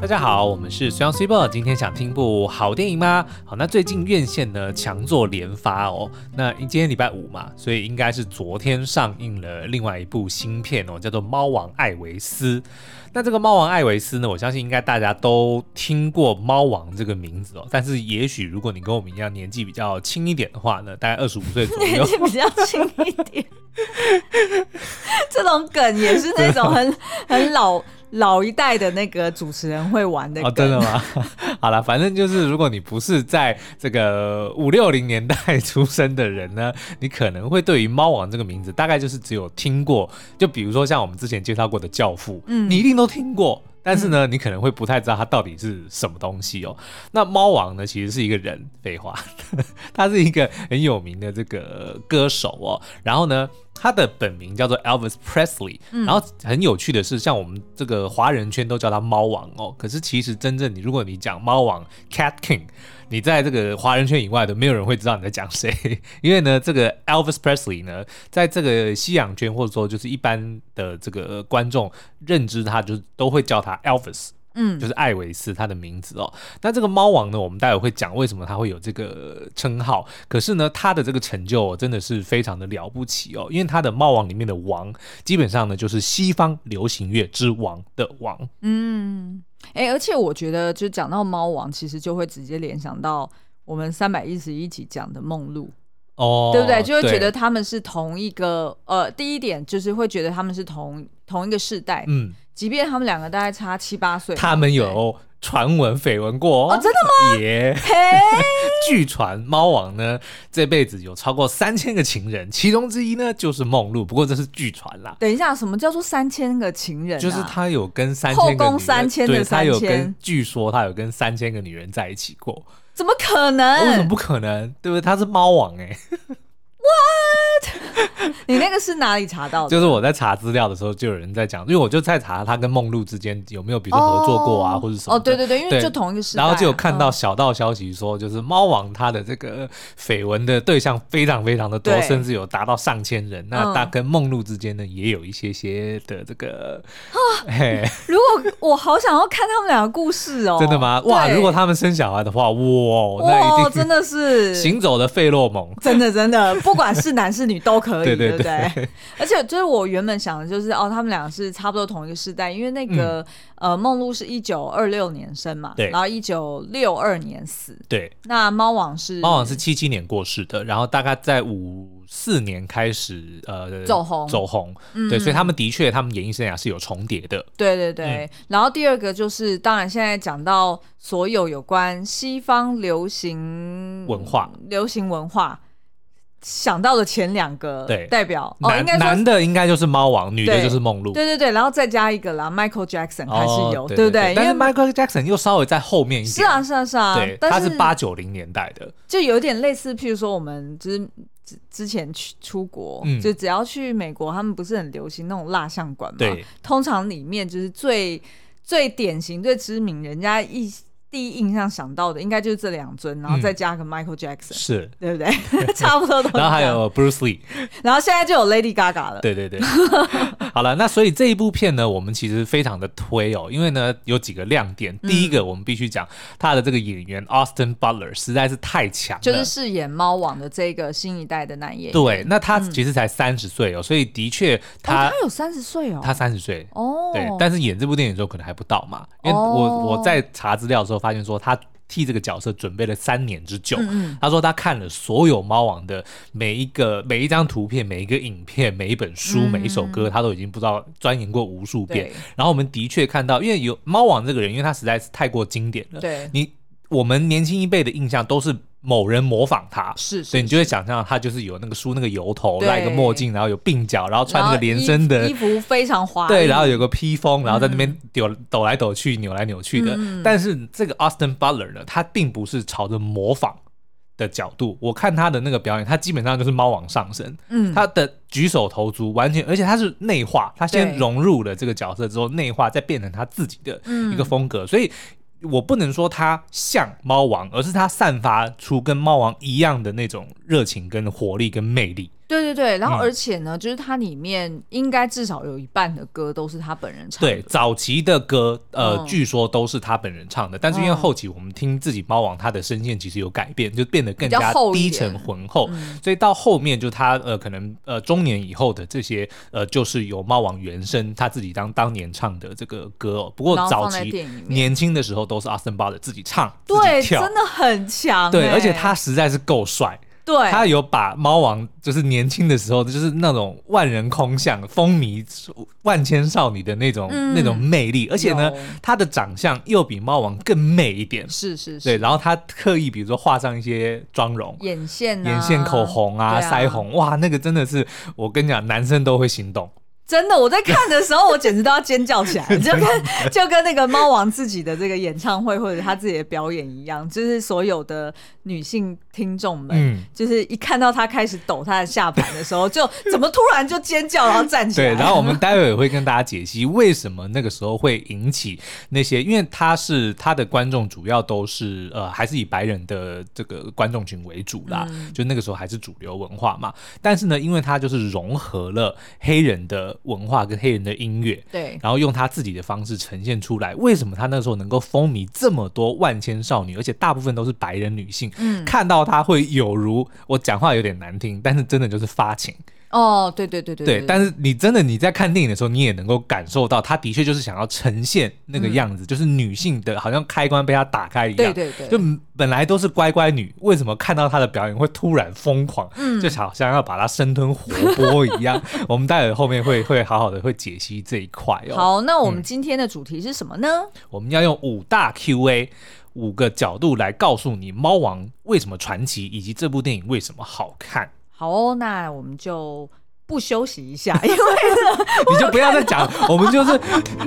大家好，我们是 Sun Super。今天想听部好电影吗？好，那最近院线呢强作连发哦。那今天礼拜五嘛，所以应该是昨天上映了另外一部新片哦，叫做《猫王艾维斯》。那这个猫王艾维斯呢，我相信应该大家都听过猫王这个名字哦。但是也许如果你跟我们一样年纪比较轻一点的话呢，大概二十五岁左右，年纪比较轻一点，这种梗也是那种很很老。老一代的那个主持人会玩的哦，真的吗？好了，反正就是，如果你不是在这个五六零年代出生的人呢，你可能会对于猫王这个名字，大概就是只有听过，就比如说像我们之前介绍过的《教父》，嗯，你一定都听过。但是呢，你可能会不太知道它到底是什么东西哦。那猫王呢，其实是一个人，废话，他是一个很有名的这个歌手哦。然后呢，他的本名叫做 Elvis Presley。然后很有趣的是，像我们这个华人圈都叫他猫王哦。可是其实真正你，如果你讲猫王 Cat King。你在这个华人圈以外的，没有人会知道你在讲谁，因为呢，这个 Elvis Presley 呢，在这个西洋圈或者说就是一般的这个观众认知他，就都会叫他 Elvis，嗯，就是艾维斯他的名字哦。那这个猫王呢，我们待会会讲为什么他会有这个称号。可是呢，他的这个成就真的是非常的了不起哦，因为他的猫王里面的王，基本上呢就是西方流行乐之王的王，嗯。哎、欸，而且我觉得，就讲到猫王，其实就会直接联想到我们三百一十一集讲的梦露，哦，对不对？就会觉得他们是同一个，呃，第一点就是会觉得他们是同同一个世代，嗯，即便他们两个大概差七八岁，他们有。传闻绯闻过哦，真的吗？耶！据传猫王呢这辈子有超过三千个情人，其中之一呢就是梦露。不过这是据传啦。等一下，什么叫做三千个情人啊？就是他有跟三千个女人，三千的三千，对，他有跟，据说他有跟三千个女人在一起过。怎么可能？为什么不可能？对不对？他是猫王哎。What？你那个是哪里查到的？就是我在查资料的时候，就有人在讲，因为我就在查他跟梦露之间有没有比如说合作过啊，oh, 或者什么。哦，对对对，因为就同一个时代。然后就有看到小道消息说，就是猫王他的这个绯闻的对象非常非常的多，甚至有达到上千人。那他跟梦露之间呢，也有一些些的这个。嘿，如果我好想要看他们两个故事哦，真的吗？哇，如果他们生小孩的话，哇，那一定真的是 行走的费洛蒙，真的真的。不管是男是女都可以，对，对，对，对不对？而且就是我原本想的就是哦，他们俩是差不多同一个世代，因为那个、嗯、呃梦露是一九二六年生嘛，对，然后一九六二年死，对。那猫王是猫王是七七年过世的，然后大概在五四年开始呃走红。走红，对，嗯、所以他们的确他们演艺生涯是有重叠的，对对对。嗯、然后第二个就是，当然现在讲到所有有关西方流行文化，流行文化。想到的前两个代表，对哦，应该男的应该就是猫王，女的就是梦露。对对对，然后再加一个啦，Michael Jackson 还是有，哦、对，不对？但是 Michael Jackson 又稍微在后面一点。是啊是啊是啊，对，他是八九零年代的，就有点类似，譬如说我们就是之之前去出国，嗯、就只要去美国，他们不是很流行那种蜡像馆嘛？通常里面就是最最典型、最知名，人家一。第一印象想到的应该就是这两尊，然后再加个 Michael Jackson，是对不对？差不多都。然后还有 Bruce Lee，然后现在就有 Lady Gaga 了。对对对。好了，那所以这一部片呢，我们其实非常的推哦，因为呢有几个亮点。第一个，我们必须讲他的这个演员 Austin Butler 实在是太强了，就是饰演猫王的这个新一代的男演员。对，那他其实才三十岁哦，所以的确他他有三十岁哦，他三十岁哦。对，但是演这部电影的时候可能还不到嘛，因为我我在查资料的时候。发现说他替这个角色准备了三年之久。嗯嗯，他说他看了所有猫王的每一个每一张图片、每一个影片、每一本书、嗯、每一首歌，他都已经不知道钻研过无数遍。对然后我们的确看到，因为有猫王这个人，因为他实在是太过经典了。对，你我们年轻一辈的印象都是。某人模仿他，是，是，是，所以你就会想象他就是有那个梳那个油头，戴个墨镜，然后有鬓角，然后穿那个连身的衣服，非常华丽，对，然后有个披风，然后在那边抖抖来抖去，扭来扭去的。嗯、但是这个 Austin Butler 呢，他并不是朝着模仿的角度，我看他的那个表演，他基本上就是猫往上身，嗯，他的举手投足完全，而且他是内化，他先融入了这个角色之后，内化再变成他自己的一个风格，嗯、所以。我不能说它像猫王，而是它散发出跟猫王一样的那种热情、跟活力、跟魅力。对对对，然后而且呢，嗯、就是它里面应该至少有一半的歌都是他本人唱的。对，早期的歌，呃，嗯、据说都是他本人唱的，但是因为后期我们听自己猫王，他的声线其实有改变，就变得更加低沉浑厚，嗯、所以到后面就他呃可能呃中年以后的这些呃就是有猫王原声他自己当当年唱的这个歌哦。不过早期年轻的时候都是 Austin Butler 自己唱，对，真的很强，对，而且他实在是够帅。对，他有把猫王就是年轻的时候，就是那种万人空巷、风靡万千少女的那种、嗯、那种魅力，而且呢，有。他的长相又比猫王更媚一点。是是是，对，然后他特意比如说画上一些妆容，眼线、啊、眼线、口红啊、啊。腮红，哇，那个真的是我跟你讲，男生都会心动。真的，我在看的时候，我简直都要尖叫起来，就跟就跟那个猫王自己的这个演唱会或者他自己的表演一样，就是所有的女性听众们，嗯、就是一看到他开始抖他的下盘的时候，就怎么突然就尖叫，然后站起来。对，然后我们待会也会跟大家解析为什么那个时候会引起那些，因为他是他的观众主要都是呃还是以白人的这个观众群为主啦，嗯、就那个时候还是主流文化嘛。但是呢，因为他就是融合了黑人的。文化跟黑人的音乐，对，然后用他自己的方式呈现出来。为什么他那时候能够风靡这么多万千少女，而且大部分都是白人女性？嗯，看到他会有如我讲话有点难听，但是真的就是发情。哦，对对对对对，但是你真的你在看电影的时候，你也能够感受到，他的确就是想要呈现那个样子，嗯、就是女性的好像开关被他打开一样。对对对，就本来都是乖乖女，为什么看到他的表演会突然疯狂？嗯，就好像要把他生吞活剥一样。我们待会后面会会好好的会解析这一块哦。好，那我们今天的主题是什么呢？嗯、我们要用五大 Q&A 五个角度来告诉你猫王为什么传奇，以及这部电影为什么好看。好哦，那我们就不休息一下，因为你就不要再讲，我们就是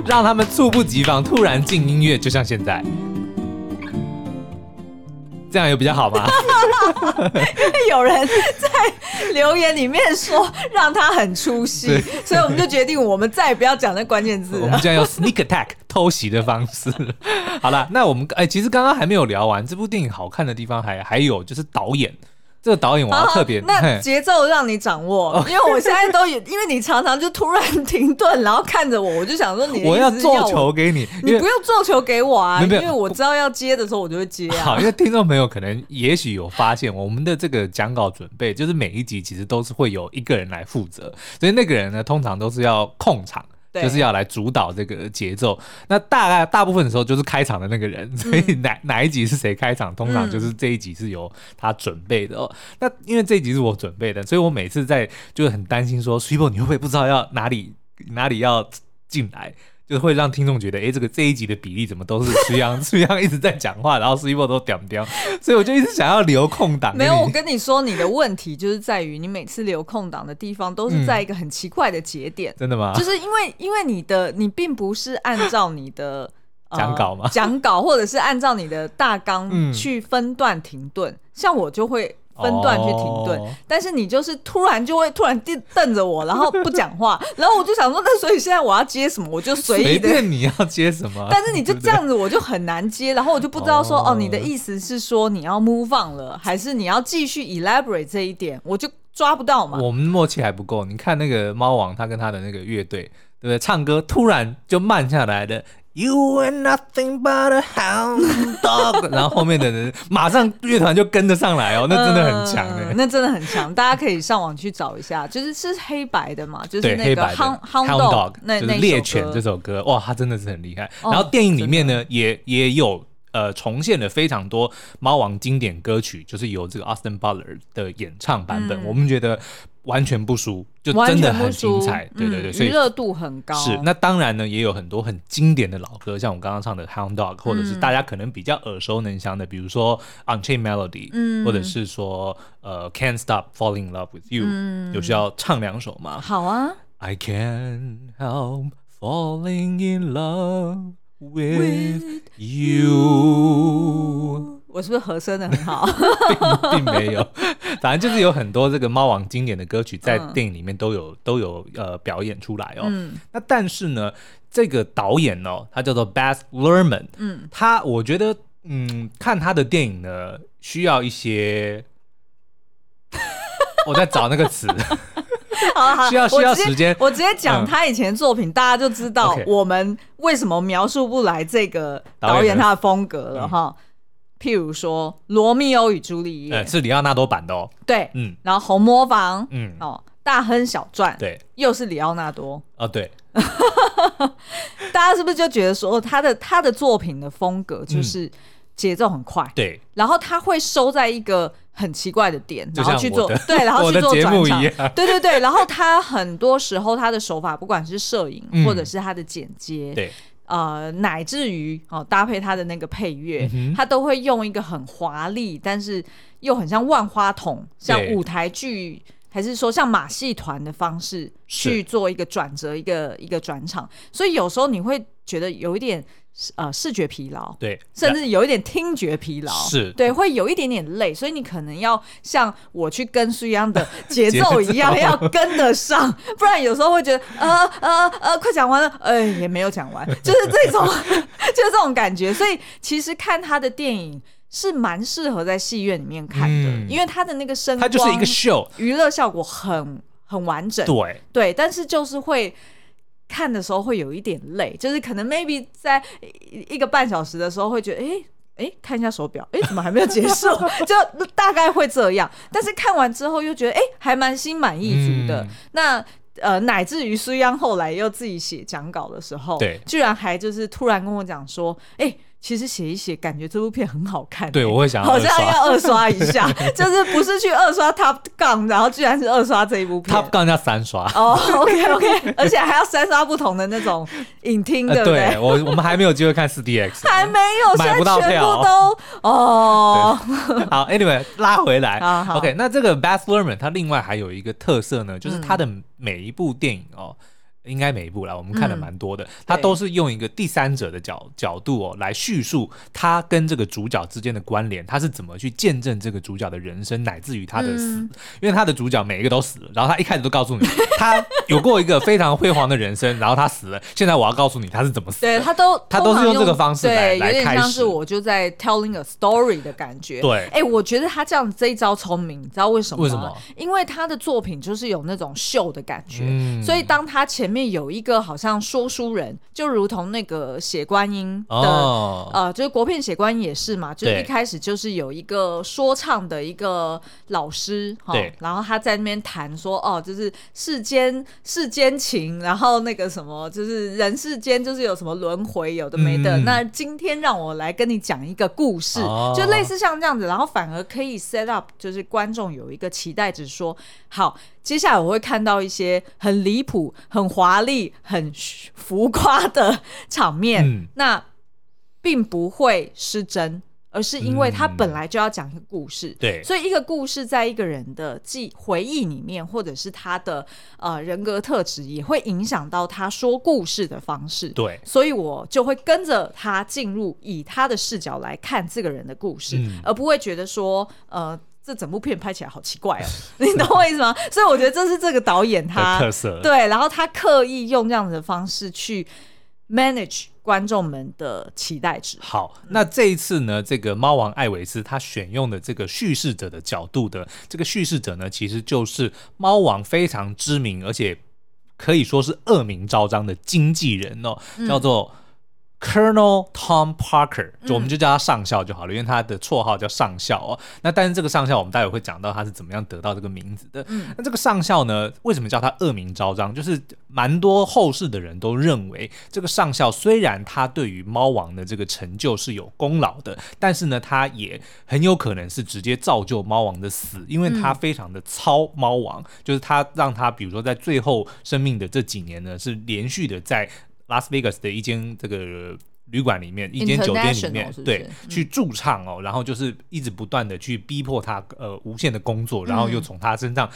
让他们猝不及防，突然进音乐，就像现在，这样有比较好吗？因 为有人在留言里面说让他很出戏，所以我们就决定我们再也不要讲那关键字，我们将用 sneak attack 偷袭的方式。好了，那我们哎，其实刚刚还没有聊完，这部电影好看的地方还还有就是导演。这个导演我要特别，那节奏让你掌握，因为我现在都有，因为你常常就突然停顿，然后看着我，我就想说你，我要做球给你，你不用做球给我啊，因为我知道要接的时候我就会接啊。好，因为听众朋友可能也许有发现，我们的这个讲稿准备，就是每一集其实都是会有一个人来负责，所以那个人呢，通常都是要控场。对就是要来主导这个节奏，那大概大部分的时候就是开场的那个人，所以哪、嗯、哪一集是谁开场，通常就是这一集是由他准备的哦。嗯、那因为这一集是我准备的，所以我每次在就很担心说，Super 你会不会不知道要哪里哪里要进来？就是会让听众觉得，哎，这个这一集的比例怎么都是这样这样一直在讲话，然后 Super 都屌屌，所以我就一直想要留空档。没有，我跟你说，你的问题就是在于你每次留空档的地方都是在一个很奇怪的节点。嗯、真的吗？就是因为因为你的你并不是按照你的 讲稿吗？讲稿或者是按照你的大纲去分段停顿，嗯、像我就会。分段去停顿，哦、但是你就是突然就会突然瞪瞪着我，然后不讲话，然后我就想说，那所以现在我要接什么，我就随意的。随便你要接什么，但是你就这样子，我就很难接，然后我就不知道说，哦，哦，你的意思是说你要 move on 了，还是你要继续 elaborate 这一点，我就抓不到嘛。我们默契还不够，你看那个猫王，他跟他的那个乐队，对不对？唱歌突然就慢下来的。You are nothing but a hound dog，然后后面的人马上乐团就跟得上来哦，那真的很强哎、呃，那真的很强，大家可以上网去找一下，就是是黑白的嘛，就是那个 hound hound dog 那就是猎犬这首歌，哇，他真的是很厉害。然后电影里面呢，哦、也也有呃重现了非常多猫王经典歌曲，就是由这个 Austin Butler 的演唱版本，嗯、我们觉得。完全不输，就真的很精彩，对对对，嗯、所以娱乐度很高。是，那当然呢，也有很多很经典的老歌，像我刚刚唱的《Hound Dog》，或者是大家可能比较耳熟能详的，比如说《Unchained Melody》，嗯，或者是说呃《Can't Stop Falling in Love with You》，嗯，有需要唱两首吗？好啊。I can't help falling in love with you。我是不是和声的很好 并？并没有，反正就是有很多这个猫王经典的歌曲在电影里面都有、嗯、都有呃表演出来哦。嗯、那但是呢，这个导演哦，他叫做 Baz Luhrmann，嗯，他我觉得嗯，看他的电影呢，需要一些 我在找那个词。好好，需要需要时间。我直接讲他以前的作品，嗯、大家就知道我们为什么描述不来这个导演他的风格了哈。譬如说《罗密欧与朱丽叶》，是里奥纳多版的哦。对，嗯。然后《红磨坊》，嗯，哦，《大亨小传》，对，又是里奥纳多。哦，对。大家是不是就觉得说他的他的作品的风格就是节奏很快？对。然后他会收在一个。很奇怪的点，然后去做对，然后 去做转场，对对对，然后他很多时候他的手法，不管是摄影、嗯、或者是他的剪接，对，呃，乃至于哦搭配他的那个配乐，嗯、他都会用一个很华丽，但是又很像万花筒，像舞台剧还是说像马戏团的方式去做一个转折，一个一个转场，所以有时候你会觉得有一点。呃，视觉疲劳，对，甚至有一点听觉疲劳，是对，会有一点点累，所以你可能要像我去跟书一样的 节奏一样，要跟得上，不然有时候会觉得，呃呃呃，快讲完了，哎，也没有讲完，就是这种，就是这种感觉。所以其实看他的电影是蛮适合在戏院里面看的，嗯、因为他的那个声光，它就是一个秀，娱乐效果很很完整，对对，但是就是会。看的时候会有一点累，就是可能 maybe 在一个半小时的时候会觉得，哎、欸、哎、欸，看一下手表，哎、欸，怎么还没有结束？就大概会这样。但是看完之后又觉得，哎、欸，还蛮心满意足的。嗯、那呃，乃至于苏央后来又自己写讲稿的时候，对，居然还就是突然跟我讲说，哎、欸。其实写一写，感觉这部片很好看。对，我会想好像要二刷一下，就是不是去二刷 Top Gun，然后居然是二刷这一部片。Top Gun 要三刷。哦、oh,，OK OK，而且还要三刷不同的那种影厅，对不对？对我我们还没有机会看 4DX，还没有，买不到票都哦。好，Anyway，拉回来。OK，那这个 Baz Luhrmann 它另外还有一个特色呢，就是它的每一部电影哦。应该每一部啦，我们看了蛮多的，他、嗯、都是用一个第三者的角角度哦来叙述他跟这个主角之间的关联，他是怎么去见证这个主角的人生，乃至于他的死。嗯、因为他的主角每一个都死了，然后他一开始都告诉你，他有过一个非常辉煌的人生，然后他死了。现在我要告诉你他是怎么死的。对，他都他都是用这个方式来来开始，我就在 telling a story 的感觉。对，哎，我觉得他这样这一招聪明，你知道为什么吗？为什么？因为他的作品就是有那种秀的感觉，嗯、所以当他前面有一个。好像说书人就如同那个写观音的、哦、呃，就是国片写观音也是嘛，就是一开始就是有一个说唱的一个老师哈，然后他在那边谈说哦，就是世间世间情，然后那个什么就是人世间就是有什么轮回，有的没的。嗯、那今天让我来跟你讲一个故事，哦、就类似像这样子，然后反而可以 set up，就是观众有一个期待值，说好。接下来我会看到一些很离谱、很华丽、很浮夸的场面，嗯、那并不会失真，而是因为他本来就要讲一个故事，嗯、对，所以一个故事在一个人的记回忆里面，或者是他的呃人格特质，也会影响到他说故事的方式，对，所以我就会跟着他进入，以他的视角来看这个人的故事，嗯、而不会觉得说呃。这整部片拍起来好奇怪哦，你懂我意思吗？所以我觉得这是这个导演他特色，对，然后他刻意用这样的方式去 manage 观众们的期待值。好，那这一次呢，这个猫王艾维斯他选用的这个叙事者的角度的这个叙事者呢，其实就是猫王非常知名而且可以说是恶名昭彰的经纪人哦，叫做。Colonel Tom Parker，就我们就叫他上校就好了，嗯、因为他的绰号叫上校哦。那但是这个上校，我们待会会讲到他是怎么样得到这个名字的。嗯、那这个上校呢，为什么叫他恶名昭彰？就是蛮多后世的人都认为，这个上校虽然他对于猫王的这个成就是有功劳的，但是呢，他也很有可能是直接造就猫王的死，因为他非常的操猫王，嗯、就是他让他比如说在最后生命的这几年呢，是连续的在。拉斯维加斯的一间这个旅馆里面，一间酒店里面，对，嗯、去驻唱哦，然后就是一直不断的去逼迫他，呃，无限的工作，然后又从他身上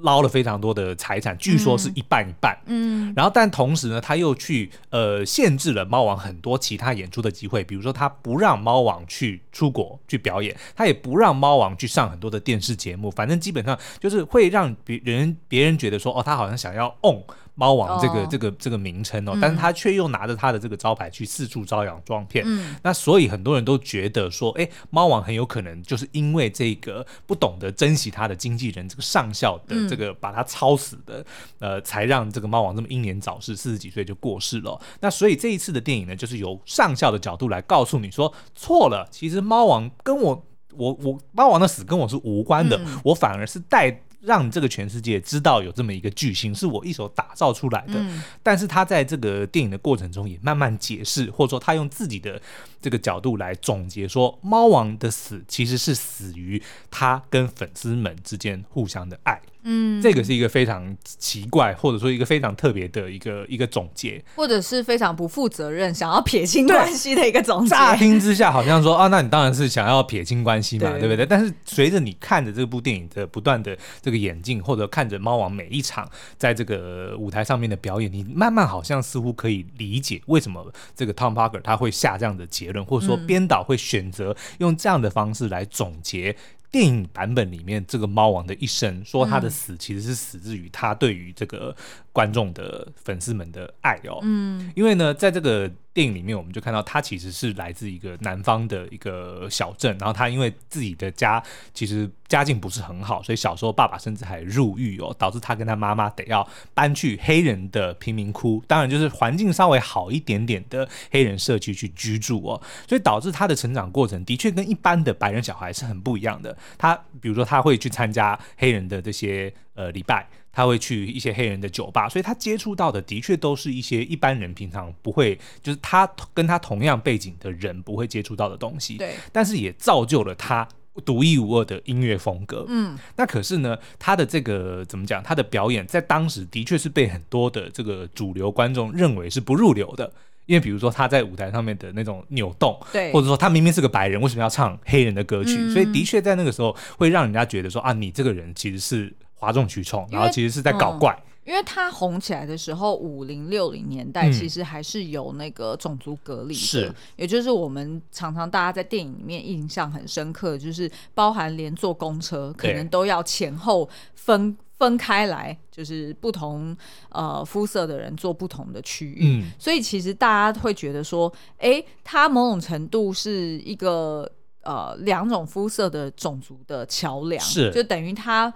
捞了非常多的财产，嗯、据说是一半一半，嗯，然后但同时呢，他又去呃限制了猫王很多其他演出的机会，比如说他不让猫王去出国去表演，他也不让猫王去上很多的电视节目，反正基本上就是会让别人别人觉得说，哦，他好像想要 own。猫王这个、哦、这个这个名称哦，但是他却又拿着他的这个招牌去四处招摇撞骗。嗯，那所以很多人都觉得说，哎，猫王很有可能就是因为这个不懂得珍惜他的经纪人这个上校的这个把他操死的，嗯、呃，才让这个猫王这么英年早逝，四十几岁就过世了。那所以这一次的电影呢，就是由上校的角度来告诉你说，错了，其实猫王跟我我我猫王的死跟我是无关的，嗯、我反而是带。让这个全世界知道有这么一个巨星是我一手打造出来的，嗯、但是他在这个电影的过程中也慢慢解释，或者说他用自己的这个角度来总结说，猫王的死其实是死于他跟粉丝们之间互相的爱。嗯，这个是一个非常奇怪，或者说一个非常特别的一个一个总结，或者是非常不负责任，想要撇清关系的一个总结。乍听之下好像说啊，那你当然是想要撇清关系嘛，对，对不对？但是随着你看着这部电影的不断的这个演进，或者看着猫王每一场在这个舞台上面的表演，你慢慢好像似乎可以理解为什么这个 Tom Parker 他会下这样的结论，或者说编导会选择用这样的方式来总结。电影版本里面，这个猫王的一生，说他的死其实是死自于他对于这个观众的粉丝们的爱哦。嗯，因为呢，在这个电影里面，我们就看到他其实是来自一个南方的一个小镇，然后他因为自己的家其实家境不是很好，所以小时候爸爸甚至还入狱哦，导致他跟他妈妈得要搬去黑人的贫民窟，当然就是环境稍微好一点点的黑人社区去居住哦，所以导致他的成长过程的确跟一般的白人小孩是很不一样的。他比如说他会去参加黑人的这些呃礼拜。他会去一些黑人的酒吧，所以他接触到的的确都是一些一般人平常不会，就是他跟他同样背景的人不会接触到的东西。对，但是也造就了他独一无二的音乐风格。嗯，那可是呢，他的这个怎么讲？他的表演在当时的确是被很多的这个主流观众认为是不入流的，因为比如说他在舞台上面的那种扭动，对，或者说他明明是个白人，为什么要唱黑人的歌曲？嗯，所以的确在那个时候会让人家觉得说啊，你这个人其实是。哗众取宠，然后其实是在搞怪。嗯，因为它红起来的时候，五零六零年代其实还是有那个种族隔离的，是，也就是我们常常大家在电影里面印象很深刻，就是包含连坐公车可能都要前后分分开来，就是不同呃肤色的人坐不同的区域，嗯，所以其实大家会觉得说，哎，它某种程度是一个呃两种肤色的种族的桥梁，是，就等于他。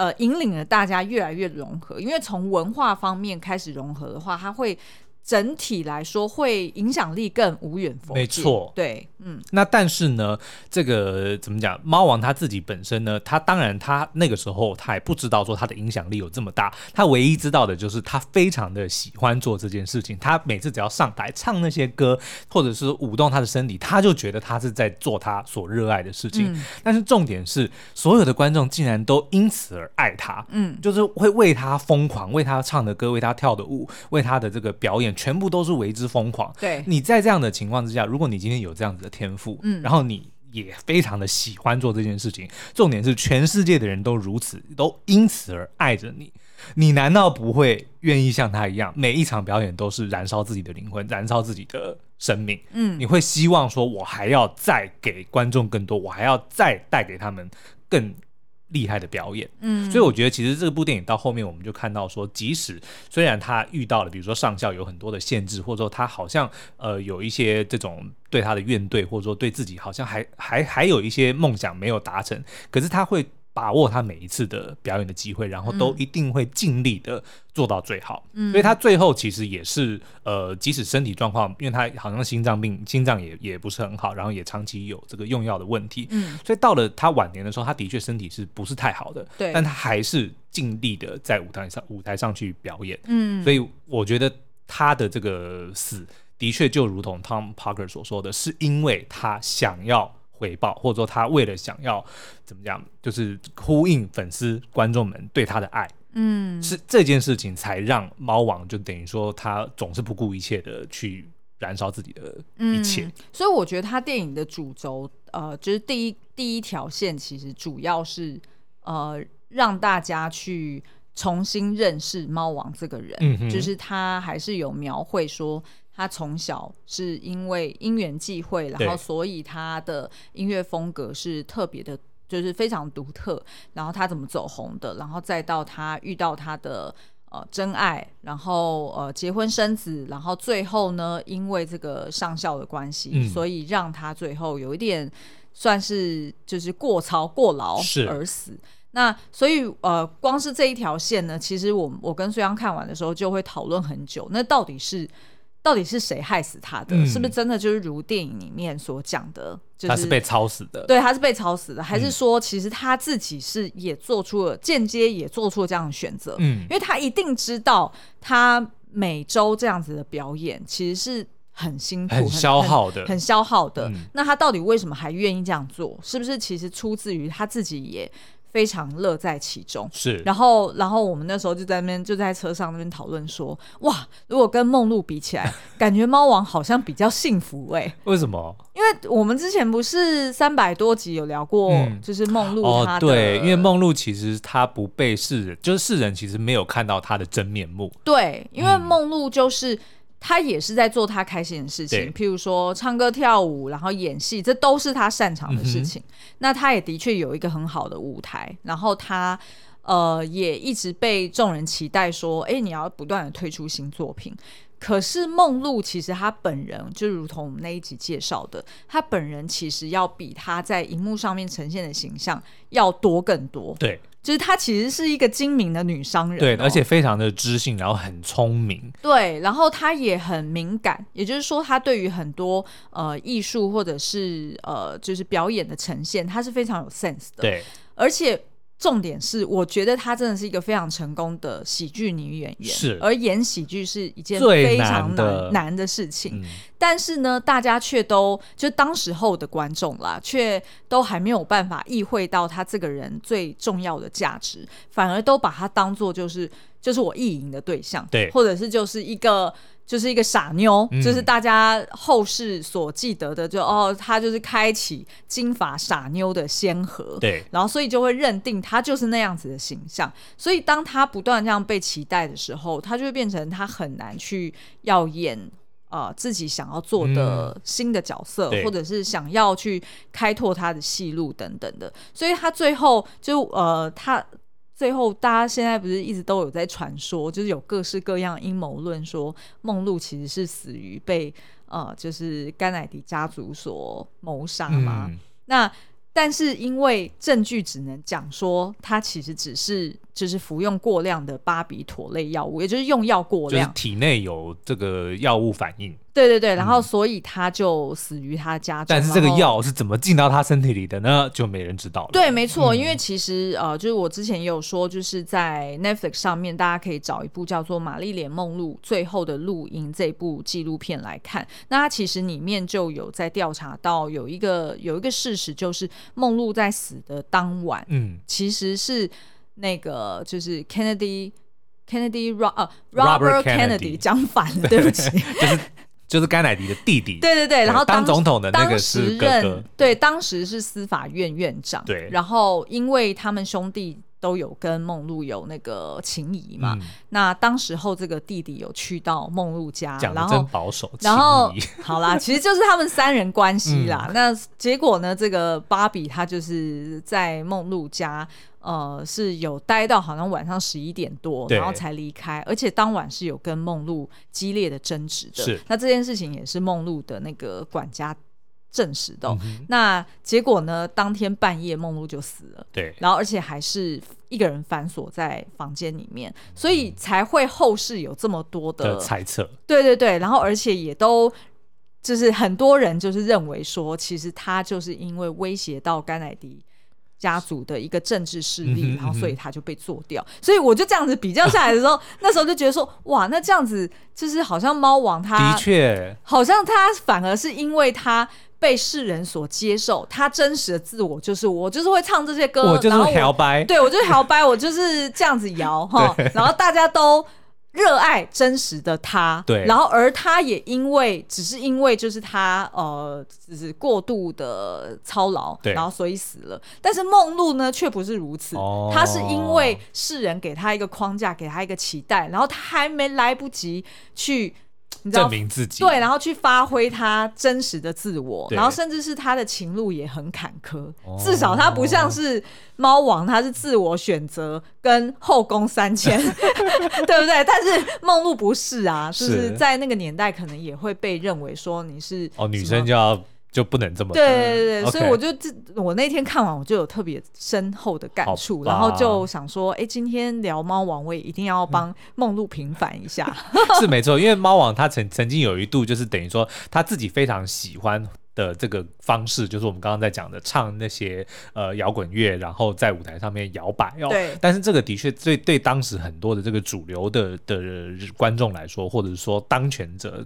呃，引领了大家越来越融合，因为从文化方面开始融合的话，它会。整体来说，会影响力更无远弗届。没错，对，嗯。那但是呢，这个怎么讲？猫王他自己本身呢，他当然他那个时候他还不知道说他的影响力有这么大。他唯一知道的就是他非常的喜欢做这件事情。他每次只要上台唱那些歌，或者是舞动他的身体，他就觉得他是在做他所热爱的事情。嗯。但是重点是，所有的观众竟然都因此而爱他。嗯，就是会为他疯狂，为他唱的歌，为他跳的舞，为他的这个表演。全部都是为之疯狂。对，你在这样的情况之下，如果你今天有这样子的天赋，嗯，然后你也非常的喜欢做这件事情，重点是全世界的人都如此，都因此而爱着你，你难道不会愿意像他一样，每一场表演都是燃烧自己的灵魂，燃烧自己的生命？嗯，你会希望说，我还要再给观众更多，我还要再带给他们更。厉害的表演，嗯，所以我觉得其实这部电影到后面我们就看到说，即使虽然他遇到了，比如说上校有很多的限制，或者说他好像呃有一些这种对他的怨怼，或者说对自己好像还还还有一些梦想没有达成，可是他会。把握他每一次的表演的机会，然后都一定会尽力的做到最好。嗯，所以他最后其实也是呃，即使身体状况，因为他好像心脏病，心脏也也不是很好，然后也长期有这个用药的问题。嗯，所以到了他晚年的时候，他的确身体是不是太好的？对，但他还是尽力的在舞台上舞台上去表演。嗯，所以我觉得他的这个死的确就如同 Tom Parker 所说的是，因为他想要。回报，或者说他为了想要怎么样，就是呼应粉丝观众们对他的爱，嗯，是这件事情才让猫王就等于说他总是不顾一切的去燃烧自己的一切。嗯，所以我觉得他电影的主轴，呃，就是第一第一条线其实主要是呃让大家去重新认识猫王这个人，就是他还是有描绘说。他从小是因为因缘际会，然后所以他的音乐风格是特别的，就是非常独特。然后他怎么走红的，然后再到他遇到他的呃真爱，然后呃结婚生子，然后最后呢，因为这个上校的关系，嗯、所以让他最后有一点算是就是过操过劳而死。那所以呃，光是这一条线呢，其实我我跟孙杨看完的时候就会讨论很久。那到底是到底是谁害死他的？嗯、是不是真的就是如电影里面所讲的，就是他是被操死的？对，他是被操死的，还是说其实他自己是也做出了间接也做出了这样的选择？嗯，因为他一定知道他每周这样子的表演其实是很辛苦、很消耗的、很，很消耗的。嗯、那他到底为什么还愿意这样做？是不是其实出自于他自己也？非常乐在其中，是。然后，然后我们那时候就在那边，就在车上那边讨论说，哇，如果跟梦露比起来，感觉猫王好像比较幸福哎、欸。为什么？因为我们之前不是三百多集有聊过，就是梦露她的、嗯哦、对，因为梦露其实她不被世人，就是世人其实没有看到她的真面目。对，因为梦露就是。他也是在做他开心的事情，譬如说唱歌跳舞，然后演戏，这都是他擅长的事情。嗯、那他也的确有一个很好的舞台，然后他呃也一直被众人期待说，哎，你要不断的推出新作品。可是梦露其实他本人就如同我们那一集介绍的，他本人其实要比他在荧幕上面呈现的形象要多更多。对。就是她其实是一个精明的女商人，对，而且非常的知性，然后很聪明，对，然后她也很敏感，也就是说，她对于很多呃艺术或者是呃就是表演的呈现，她是非常有 sense 的，对，而且。重点是，我觉得她真的是一个非常成功的喜剧女演员，是。而演喜剧是一件非常难的难的事情，嗯、但是呢，大家却都就当时候的观众啦，却都还没有办法意会到她这个人最重要的价值，反而都把她当做就是就是我意淫的对象，对，或者是就是一个。就是一个傻妞，嗯、就是大家后世所记得的就，就哦，她就是开启金发傻妞的先河，对，然后所以就会认定她就是那样子的形象。所以当她不断这样被期待的时候，她就会变成她很难去要演呃自己想要做的新的角色，嗯、或者是想要去开拓他的戏路等等的。所以他最后就呃，她。最后，大家现在不是一直都有在传说，就是有各式各样阴谋论，说梦露其实是死于被呃，就是甘乃迪家族所谋杀吗？嗯、那但是因为证据只能讲说，他其实只是。就是服用过量的巴比妥类药物，也就是用药过量，体内有这个药物反应。对对对，然后所以他就死于他家中。但是这个药是怎么进到他身体里的呢？就没人知道了。对，没错，嗯、因为其实呃，就是我之前也有说，就是在 Netflix 上面，大家可以找一部叫做《玛丽莲梦露最后的录音》这部纪录片来看。那它其实里面就有在调查到有一个有一个事实，就是梦露在死的当晚，嗯，其实是。那个就是 Kennedy Kennedy Ro 呃 Robert Kennedy 讲反了，对不起，就是就是甘乃迪的弟弟，对对对，然后当，当总统的那个是哥哥，对，当时是司法院院长，对，然后因为他们兄弟。都有跟梦露有那个情谊嘛？嗯、那当时候这个弟弟有去到梦露家，讲得真保守，然后 好啦，其实就是他们三人关系啦。嗯、那结果呢？这个芭比他就是在梦露家，呃，是有待到好像晚上十一点多，然后才离开，而且当晚是有跟梦露激烈的争执的。是，那这件事情也是梦露的那个管家。证实的，嗯、那结果呢？当天半夜，梦露就死了。对，然后而且还是一个人反锁在房间里面，所以才会后世有这么多的，的猜测。对对对，然后而且也都就是很多人就是认为说，其实他就是因为威胁到甘乃迪家族的一个政治势力，嗯、哼然后所以他就被做掉。所以我就这样子比较下来的时候，那时候就觉得说，哇，那这样子就是好像猫王他的确，好像他反而是因为他。被世人所接受，他真实的自我就是我，就是会唱这些歌，我就是摇摆，对我就是摇摆，我就是这样子摇 哈，然后大家都热爱真实的他，对，然后而他也因为只是因为就是他呃，只是过度的操劳，对，然后所以死了。但是梦露呢，却不是如此，哦、他是因为世人给他一个框架，给他一个期待，然后他还没来不及去。你知道证明自己，对，然后去发挥他真实的自我，然后甚至是他的情路也很坎坷，哦、至少他不像是猫王，他是自我选择跟后宫三千，对不对？但是梦露不是啊，就是在那个年代可能也会被认为说你是哦，女生就要。就不能这么对对对，okay. 所以我就这我那天看完我就有特别深厚的感触，然后就想说，哎、欸，今天聊猫王，我也一定要帮梦露平反一下。是没错，因为猫王他曾曾经有一度就是等于说他自己非常喜欢的这个方式，就是我们刚刚在讲的唱那些呃摇滚乐，然后在舞台上面摇摆哦。对。但是这个的确对对当时很多的这个主流的的观众来说，或者是说当权者。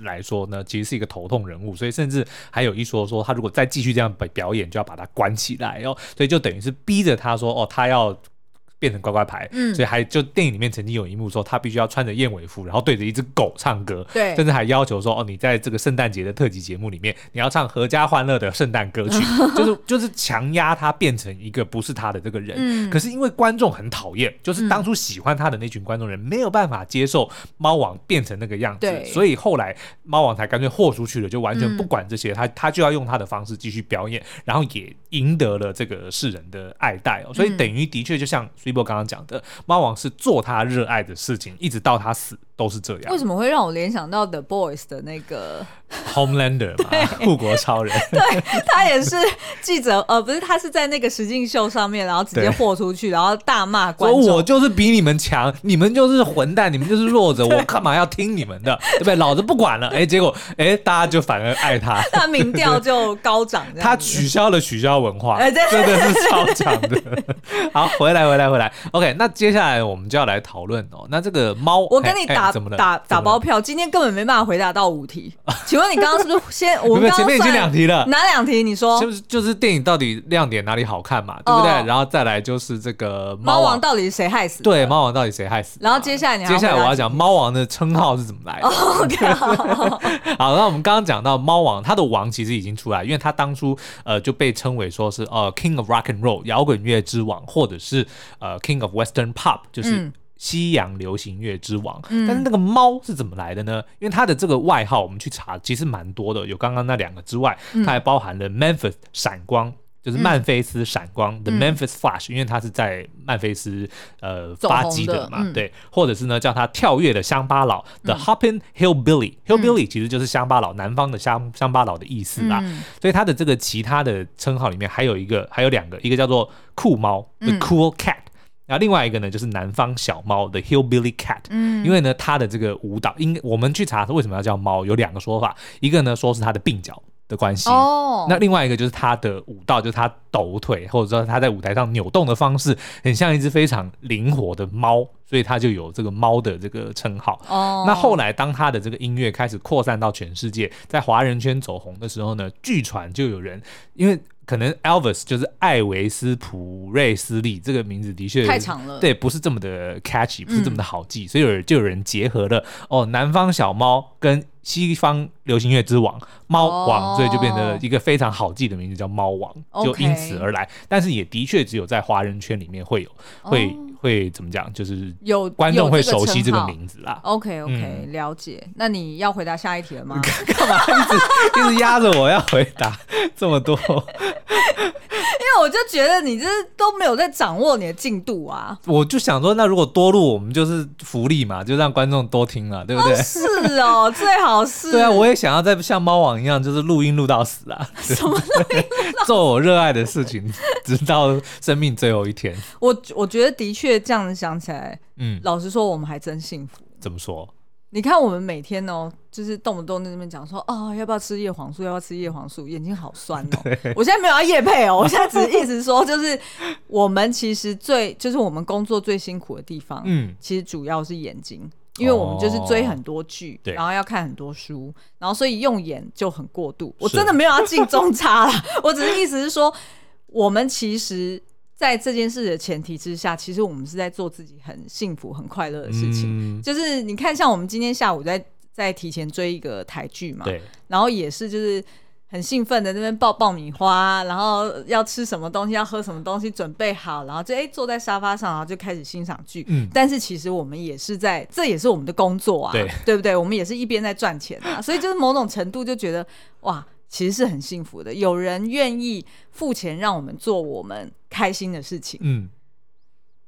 来说呢，其实是一个头痛人物，所以甚至还有一说说他如果再继续这样表表演，就要把他关起来哦，所以就等于是逼着他说哦，他要。变成乖乖牌，嗯，所以还就电影里面曾经有一幕说他必须要穿着燕尾服，然后对着一只狗唱歌，对，甚至还要求说哦，你在这个圣诞节的特辑节目里面，你要唱阖家欢乐的圣诞歌曲，就是就是强压他变成一个不是他的这个人。嗯，可是因为观众很讨厌，就是当初喜欢他的那群观众人没有办法接受猫王变成那个样子，对，所以后来猫王才干脆豁出去了，就完全不管这些，嗯、他他就要用他的方式继续表演，然后也赢得了这个世人的爱戴哦，所以等于的确就像。我刚刚讲的猫王是做他热爱的事情，一直到他死。都是这样。为什么会让我联想到 The Boys 的那个 Homelander 嘛？护国超人。对，他也是记者，呃，不是，他是在那个实境秀上面，然后直接豁出去，然后大骂观众。我就是比你们强，你们就是混蛋，你们就是弱者，我干嘛要听你们的？对不对？老子不管了。哎，结果哎，大家就反而爱他，他民调就高涨。他取消了取消文化，真的是超强的。好，回来，回来，回来。OK，那接下来我们就要来讨论哦。那这个猫，我跟你打打打包票，今天根本没办法回答到五题。请问你刚刚是不是先？我们前面已经两题了，哪两题？你说就是就是电影到底亮点哪里好看嘛，对不对？然后再来就是这个猫王到底是谁害死？对，猫王到底谁害死？然后接下来你接下来我要讲猫王的称号是怎么来的。OK，好，那我们刚刚讲到猫王，他的王其实已经出来，因为他当初呃就被称为说是呃 King of Rock and Roll 摇滚乐之王，或者是呃 King of Western Pop 就是西洋流行乐之王，嗯，但是那个猫是怎么来的呢？因为它的这个外号，我们去查，其实蛮多的。有刚刚那两个之外，它还包含了 Memphis 闪光，就是曼菲斯闪光，嗯，The Memphis Flash，因为它是在曼菲斯呃发迹的嘛，嗯，对。或者是呢，叫它跳跃的乡巴佬，嗯，The Hopping Hillbilly，Hillbilly，嗯，其实就是乡巴佬，南方的乡乡巴佬的意思啦，嗯。所以它的这个其他的称号里面还有一个，还有两个，一个叫做酷猫，The Cool Cat。然后另外一个呢，就是南方小猫的 Hillbilly Cat，嗯，因为呢，它的这个舞蹈，应我们去查它为什么要叫猫，有两个说法，一个呢说是它的鬓角的关系，哦，那另外一个就是它的舞蹈，就是它抖腿或者说它在舞台上扭动的方式，很像一只非常灵活的猫，所以它就有这个猫的这个称号。哦，那后来当它的这个音乐开始扩散到全世界，在华人圈走红的时候呢，据传就有人因为。可能 Elvis 就是艾维斯普瑞斯利这个名字的确太长了，对，不是这么的 catchy，不是这么的好记，嗯、所以有人就有人结合了哦，南方小猫跟西方流行乐之王猫王，哦，所以就变成了一个非常好记的名字叫猫王，就因此而来。但是也的确只有在华人圈里面会有会。哦会怎么讲？就是有观众会熟悉这个名字啦。OK OK，嗯，了解。那你要回答下一题了吗？干嘛一直一直压着我要回答 这么多？因为我就觉得你这都没有在掌握你的进度啊。我就想说，那如果多录，我们就是福利嘛，就让观众多听了，对不对？哦是哦，最好是。对啊，我也想要再像猫王一样，就是录音录到死啊。什么录音？做我热爱的事情，直到生命最后一天。我我觉得的确。这样子想起来，嗯，老实说，我们还真幸福。怎么说？你看，我们每天哦，就是动不动在那边讲说，哦，要不要吃叶黄素？要不要吃叶黄素？眼睛好酸哦。我现在没有要叶配哦，我现在只是意思说，就是我们其实最，就是我们工作最辛苦的地方，嗯，其实主要是眼睛，因为我们就是追很多剧，对，然后要看很多书，然后所以用眼就很过度。我真的没有要进中差啦，我只是意思是说，我们其实。在这件事的前提之下，其实我们是在做自己很幸福、很快乐的事情。嗯、就是你看，像我们今天下午在在提前追一个台剧嘛，对，然后也是就是。很兴奋的那边爆爆米花，然后要吃什么东西，要喝什么东西，准备好，然后就哎坐在沙发上，然后就开始欣赏剧。嗯，但是其实我们也是在，这也是我们的工作啊，对，对不对？我们也是一边在赚钱啊，所以就是某种程度就觉得哇，其实是很幸福的，有人愿意付钱让我们做我们开心的事情。嗯。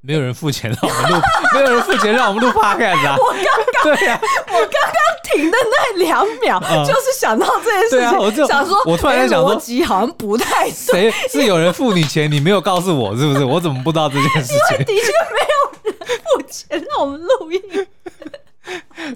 没有人付钱让我们录，没有人付钱让我们录 podcast 啊！我刚刚对呀，我刚刚停的那两秒，就是想到这件事情，我就想说，我突然在想说，逻辑好像不太对。谁是有人付你钱，你没有告诉我，是不是？我怎么不知道这件事情？因为的确没有人付钱让我们录音，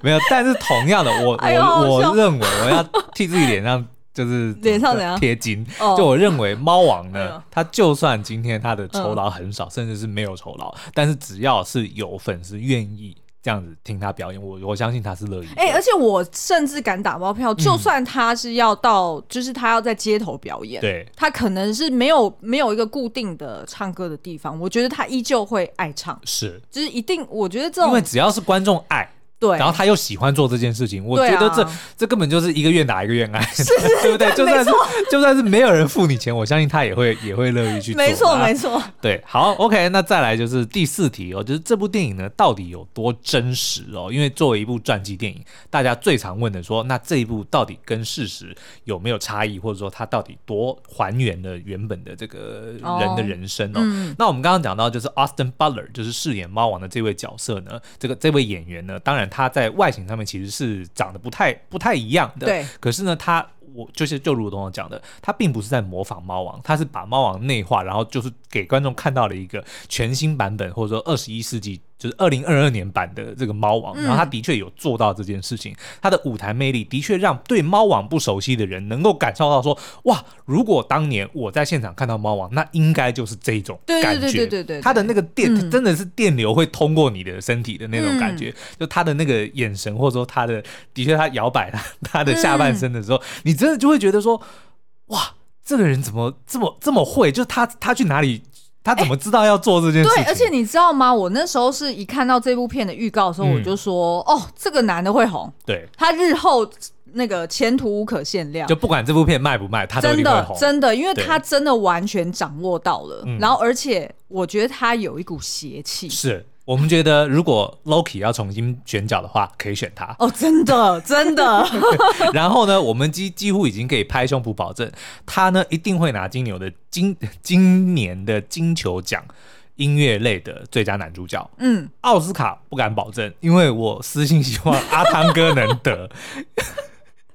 没有。但是同样的，我我我认为我要替自己脸上。就是脸上怎样？贴金？就我认为猫王呢，他就算今天他的酬劳很少，甚至是没有酬劳，但是只要是有粉丝愿意这样子听他表演，我我相信他是乐意。哎，而且我甚至敢打包票，就算他是要到，就是他要在街头表演，对，他可能是没有没有一个固定的唱歌的地方，我觉得他依旧会爱唱，是，就是一定，我觉得这种，因为只要是观众爱。对，然后他又喜欢做这件事情，我觉得这、啊、这根本就是一个愿打一个愿挨，是 对不对？就算是就算是没有人付你钱，我相信他也会也会乐意去做。没错，没错。对，好，OK，那再来就是第四题哦，就是这部电影呢到底有多真实哦？因为作为一部传记电影，大家最常问的说，那这一部到底跟事实有没有差异，或者说它到底多还原了原本的这个人的人生哦？哦嗯、那我们刚刚讲到，就是 Austin Butler，就是饰演猫王的这位角色呢，这个这位演员呢，当然。他在外形上面其实是长得不太不太一样的，对。可是呢，它我就是就如同我讲的，它并不是在模仿猫王，它是把猫王内化，然后就是给观众看到了一个全新版本，或者说二十一世纪。就是二零二二年版的这个猫王，然后他的确有做到这件事情，他的舞台魅力的确让对猫王不熟悉的人能够感受到说，哇，如果当年我在现场看到猫王，那应该就是这种感觉，对对对对，他的那个电真的是电流会通过你的身体的那种感觉，就他的那个眼神，或者说他的的确他摇摆他 他的下半身的时候，你真的就会觉得说，哇，这个人怎么这么这么会？就是他他去哪里？他怎么知道要做这件事情？对，而且你知道吗？我那时候是一看到这部片的预告的时候，我就说：“哦，这个男的会红。”对，他日后那个前途无可限量。就不管这部片卖不卖，他都一定会红。真的，真的，因为他真的完全掌握到了。然后，而且我觉得他有一股邪气。是。我们觉得，如果 Loki 要重新选角的话，可以选他哦，真的，真的。然后呢，我们几几乎已经可以拍胸脯保证，他呢一定会拿金牛的今今年的金球奖音乐类的最佳男主角。嗯，奥斯卡不敢保证，因为我私信希望阿汤哥能得。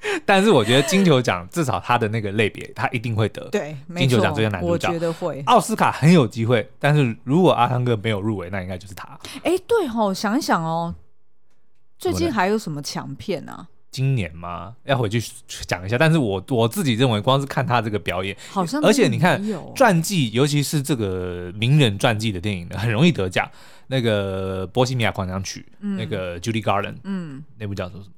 但是我觉得金球奖至少他的那个类别，他一定会得。对，金球奖最佳男主角，我觉得会。奥斯卡很有机会，但是如果阿汤哥没有入围，那应该就是他。哎、欸，对哦，想一想哦，最近还有什么强片啊？今年吗？要回去讲一下。但是我我自己认为，光是看他这个表演，好像而且你看传记，尤其是这个名人传记的电影呢，很容易得奖。那个《波西米亚狂想曲》，嗯，那个 Judy Garland，嗯，那部叫做什么？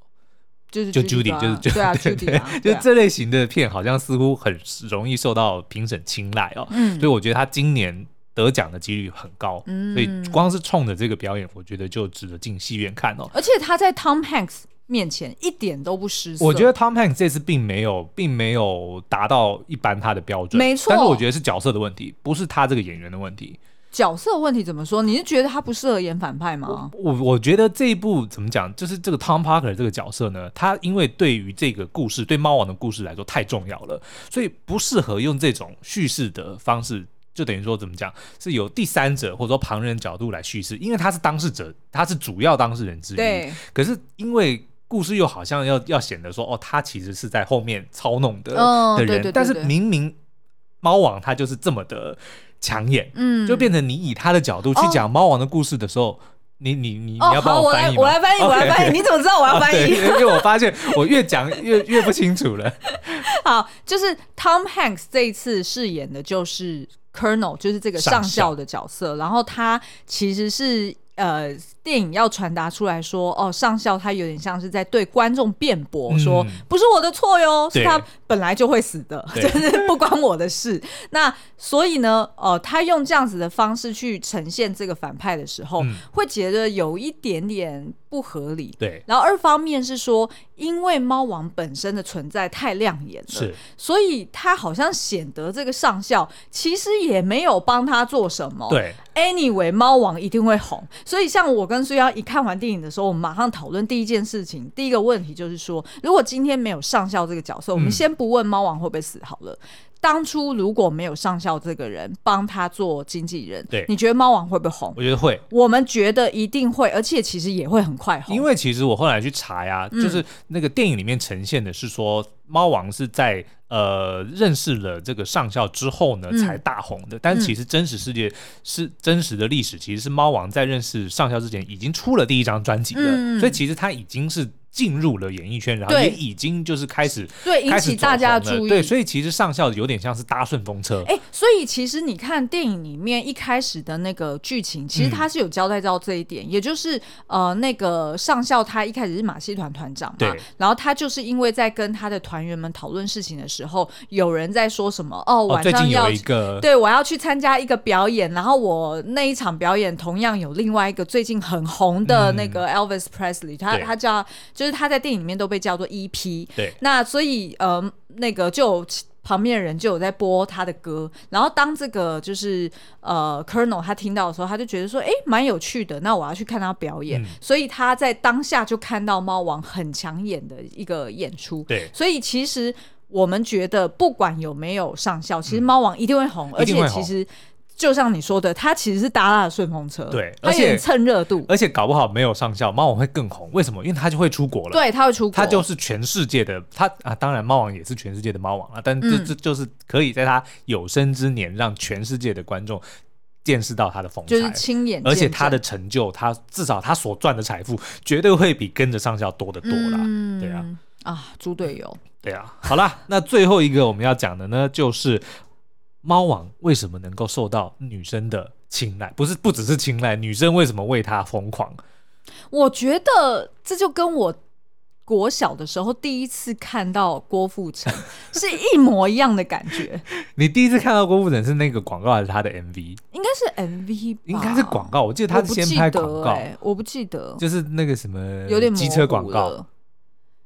就是就 Judy，就是就对啊，对对，就这类型的片，好像似乎很容易受到评审青睐哦。嗯，所以我觉得他今年得奖的几率很高。嗯，所以光是冲着这个表演，我觉得就值得进戏院看哦。而且他在 Tom Hanks 面前一点都不失色。我觉得 Tom Hanks 这次并没有，并没有达到一般他的标准。没错，但是我觉得是角色的问题，不是他这个演员的问题。角色问题怎么说？你是觉得他不适合演反派吗？我我觉得这一部怎么讲，就是这个 Tom Parker 这个角色呢，他因为对于这个故事，对猫王的故事来说太重要了，所以不适合用这种叙事的方式，就等于说怎么讲，是由第三者或者说旁人角度来叙事，因为他是当事者，他是主要当事人之一。对。可是因为故事又好像要要显得说，哦，他其实是在后面操弄的、哦、的人，对对对对，但是明明猫王他就是这么的。抢眼，嗯，就变成你以他的角度去讲猫王的故事的时候，哦、你你你你要帮我翻译吗？我来翻译，我来翻译。你怎么知道我要翻译？因为我发现我越讲越越不清楚了。好，就是 Tom Hanks 这一次饰演的就是 Colonel，就是这个上校的角色。然后他其实是呃电电影要传达出来说，哦，上校他有点像是在对观众辩驳，说、嗯、不是我的错哟，是他本来就会死的，就是不关我的事。那所以呢，哦，他用这样子的方式去呈现这个反派的时候，嗯、会觉得有一点点不合理。对，然后二方面是说，因为猫王本身的存在太亮眼了，是，所以他好像显得这个上校其实也没有帮他做什么。对，anyway，猫王一定会红。所以像我跟苏央一看完电影的时候，我们马上讨论第一件事情，第一个问题就是说，如果今天没有上校这个角色，我们先不问猫王会不会死好了。嗯当初如果没有上校这个人帮他做经纪人，对，你觉得猫王会不会红？我觉得会。我们觉得一定会，而且其实也会很快红。因为其实我后来去查呀，嗯、就是那个电影里面呈现的是说，猫王是在呃认识了这个上校之后呢才大红的。嗯、但其实真实世界是真实的历史，其实是猫王在认识上校之前已经出了第一张专辑了，嗯、所以其实他已经是。进入了演艺圈，然后也已经就是开始对引起大家的注意，对，所以其实上校有点像是搭顺风车。哎，所以其实你看电影里面一开始的那个剧情，其实他是有交代到这一点，嗯、也就是呃，那个上校他一开始是马戏团团长嘛，对，然后他就是因为在跟他的团员们讨论事情的时候，有人在说什么哦，晚上要、哦、一个对，我要去参加一个表演，然后我那一场表演同样有另外一个最近很红的那个 Elvis Presley，、嗯、他他叫就是他在电影里面都被叫做 EP，对，那所以呃，那个就旁边的人就有在播他的歌，然后当这个就是呃，Colonel 他听到的时候，他就觉得说，哎，蛮有趣的，那我要去看他表演，嗯、所以他在当下就看到猫王很抢眼的一个演出，对，所以其实我们觉得不管有没有上校，其实猫王一定会红，嗯、而且其实。就像你说的，他其实是搭他的顺风车，对，而且蹭热度，而且搞不好没有上校，猫王会更红。为什么？因为他就会出国了，对，他会出国，他就是全世界的他啊。当然，猫王也是全世界的猫王啊。但这这、嗯、就是可以在他有生之年，让全世界的观众见识到他的风采，就是亲眼。而且他的成就，他至少他所赚的财富，绝对会比跟着上校多得多啦。嗯、对啊，啊，猪队友，对啊。好啦，那最后一个我们要讲的呢，就是。猫王为什么能够受到女生的青睐？不是，不只是青睐，女生为什么为他疯狂？我觉得这就跟我国小的时候第一次看到郭富城 是一模一样的感觉。你第一次看到郭富城是那个广告还是他的 MV？应该是 MV，应该是广告。我记得他是先拍广告，我不记得，就是那个什么有点机车广告。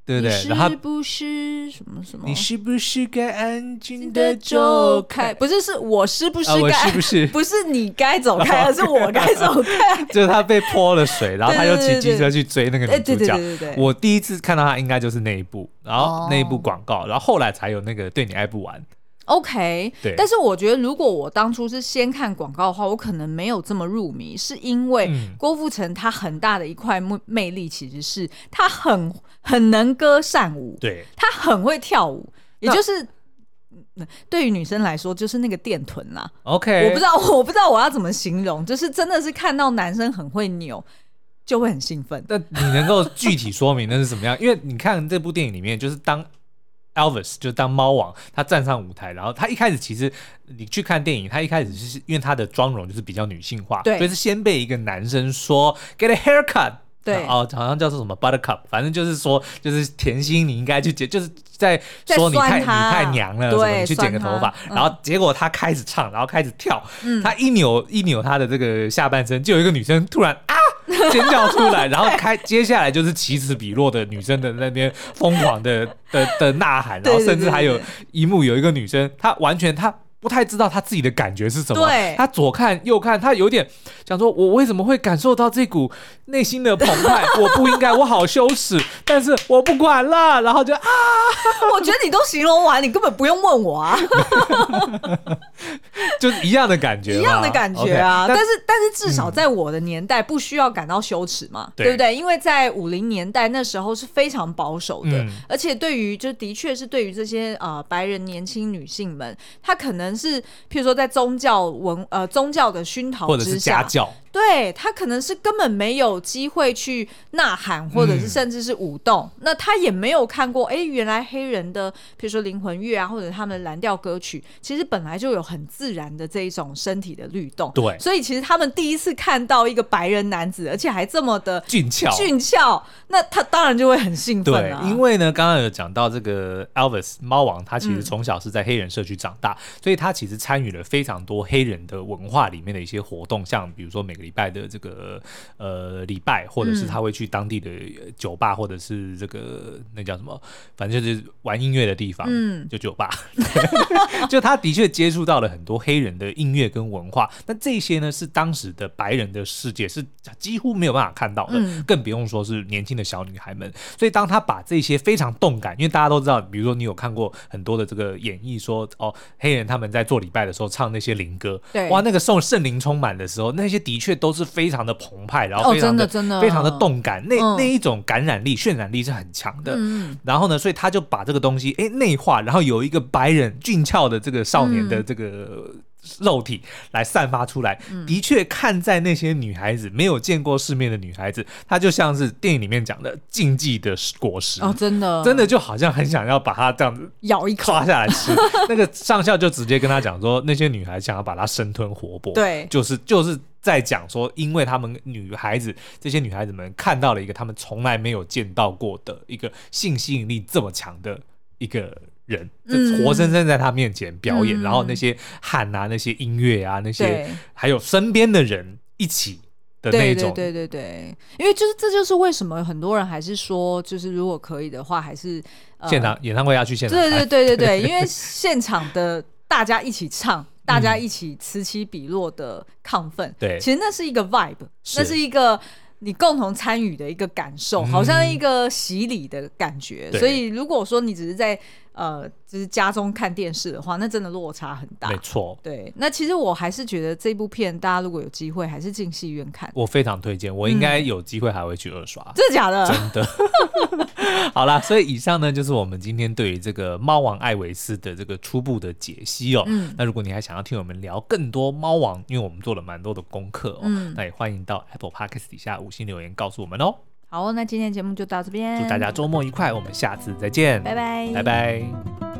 对不对？然后是不是什么什么？你是不是该安静的走开？不是，是我是不是该？不是？不是你该走开，而是我该走开。就是他被泼了水，然后他又骑机车去追那个女主角。我第一次看到他，应该就是那一部，然后那一部广告，然后后来才有那个对你爱不完。OK，对，但是我觉得如果我当初是先看广告的话，我可能没有这么入迷，是因为郭富城他很大的一块魅魅力其实是他很很能歌善舞，对，他很会跳舞，也就是对于女生来说就是那个电臀啦。OK，我不知道 我不知道我要怎么形容，就是真的是看到男生很会扭就会很兴奋。那你能够具体说明那是怎么样？因为你看这部电影里面，就是当。Elvis 就当猫王，他站上舞台，然后他一开始其实你去看电影，他一开始是因为他的妆容就是比较女性化，对，所以是先被一个男生说 get a haircut，对，哦，好像叫做什么 buttercup，反正就是说就是甜心你应该去剪，就是在说你太你太娘了，对，你去剪个头发，然后结果他开始唱，然后开始跳，嗯，他一扭一扭他的这个下半身，就有一个女生突然啊。尖叫出来，然后开，接下来就是起始比落的女生的那边疯狂的的的呐喊，然后甚至还有一幕有一个女生，她完全她。不太知道他自己的感觉是什么，对他左看右看，他有点想说：“我为什么会感受到这股内心的澎湃？我不应该，我好羞耻，但是我不管了。”然后就啊，我觉得你都形容完，你根本不用问我啊，就是一样的感觉，一样的感觉啊。Okay, 但，但是，但是至少在我的年代不需要感到羞耻嘛，嗯、对不对？因为在五零年代那时候是非常保守的，嗯、而且对于就的确是对于这些呃白人年轻女性们，她可能。是，譬如说，在宗教文呃宗教的熏陶之下，或者是家教，对，他可能是根本没有机会去呐喊，或者是甚至是舞动，嗯、那他也没有看过，哎，原来黑人的，比如说灵魂乐啊，或者他们的蓝调歌曲，其实本来就有很自然的这一种身体的律动。对，所以其实他们第一次看到一个白人男子，而且还这么的俊俏，俊俏，那他当然就会很兴奋、啊、对，因为呢，刚刚有讲到这个 Elvis 猫王，他其实从小是在黑人社区长大，嗯、所以他其实参与了非常多黑人的文化里面的一些活动，像比如说每个礼拜的这个呃礼拜，或者是他会去当地的酒吧，或者是这个那叫什么，反正就是玩音乐的地方，嗯，就酒吧。就他的确接触到了很多黑人的音乐跟文化，那这些呢是当时的白人的世界是几乎没有办法看到的，嗯、更不用说是年轻的小女孩们。所以当他把这些非常动感，因为大家都知道，比如说你有看过很多的这个演绎，说哦，黑人他们在做礼拜的时候唱那些灵歌，对，哇，那个受圣灵充满的时候，那些的确都是非常的澎湃，然后非常的、哦、真的非常的动感，那、嗯、那一种感染力、渲染力是很强的。嗯，然后呢，所以他就把这个东西哎内化，然后有一个白人俊俏的这个少年的这个。嗯肉体来散发出来，嗯、的确看在那些女孩子没有见过世面的女孩子，她就像是电影里面讲的禁忌的果实哦，真的，真的就好像很想要把它这样子咬一口抓下来吃。那个上校就直接跟他讲说，那些女孩想要把它生吞活剥，对，就是就是在讲说，因为他们女孩子这些女孩子们看到了一个他们从来没有见到过的一个性吸引力这么强的一个。人就活生生在他面前表演，嗯、然后那些喊啊，那些音乐啊，那些还有身边的人一起的那种，对对对对，因为就是这就是为什么很多人还是说，就是如果可以的话，还是、呃、现场演唱会要去现场，对对对对对，因为现场的大家一起唱，大家一起此起彼落的亢奋，对，其实那是一个 vibe，那是一个。你共同参与的一个感受，好像一个洗礼的感觉。嗯、所以，如果说你只是在呃，就是家中看电视的话，那真的落差很大。没错，对。那其实我还是觉得这部片，大家如果有机会，还是进戏院看。我非常推荐，我应该有机会还会去二刷。真的假的？真的。好啦，所以以上呢，就是我们今天对于这个猫王艾维斯的这个初步的解析哦。嗯。那如果你还想要听我们聊更多猫王，因为我们做了蛮多的功课哦，嗯、那也欢迎到 Apple Podcast 底下五星留言告诉我们哦。好，那今天节目就到这边，祝大家周末愉快，我们下次再见，拜拜，拜拜。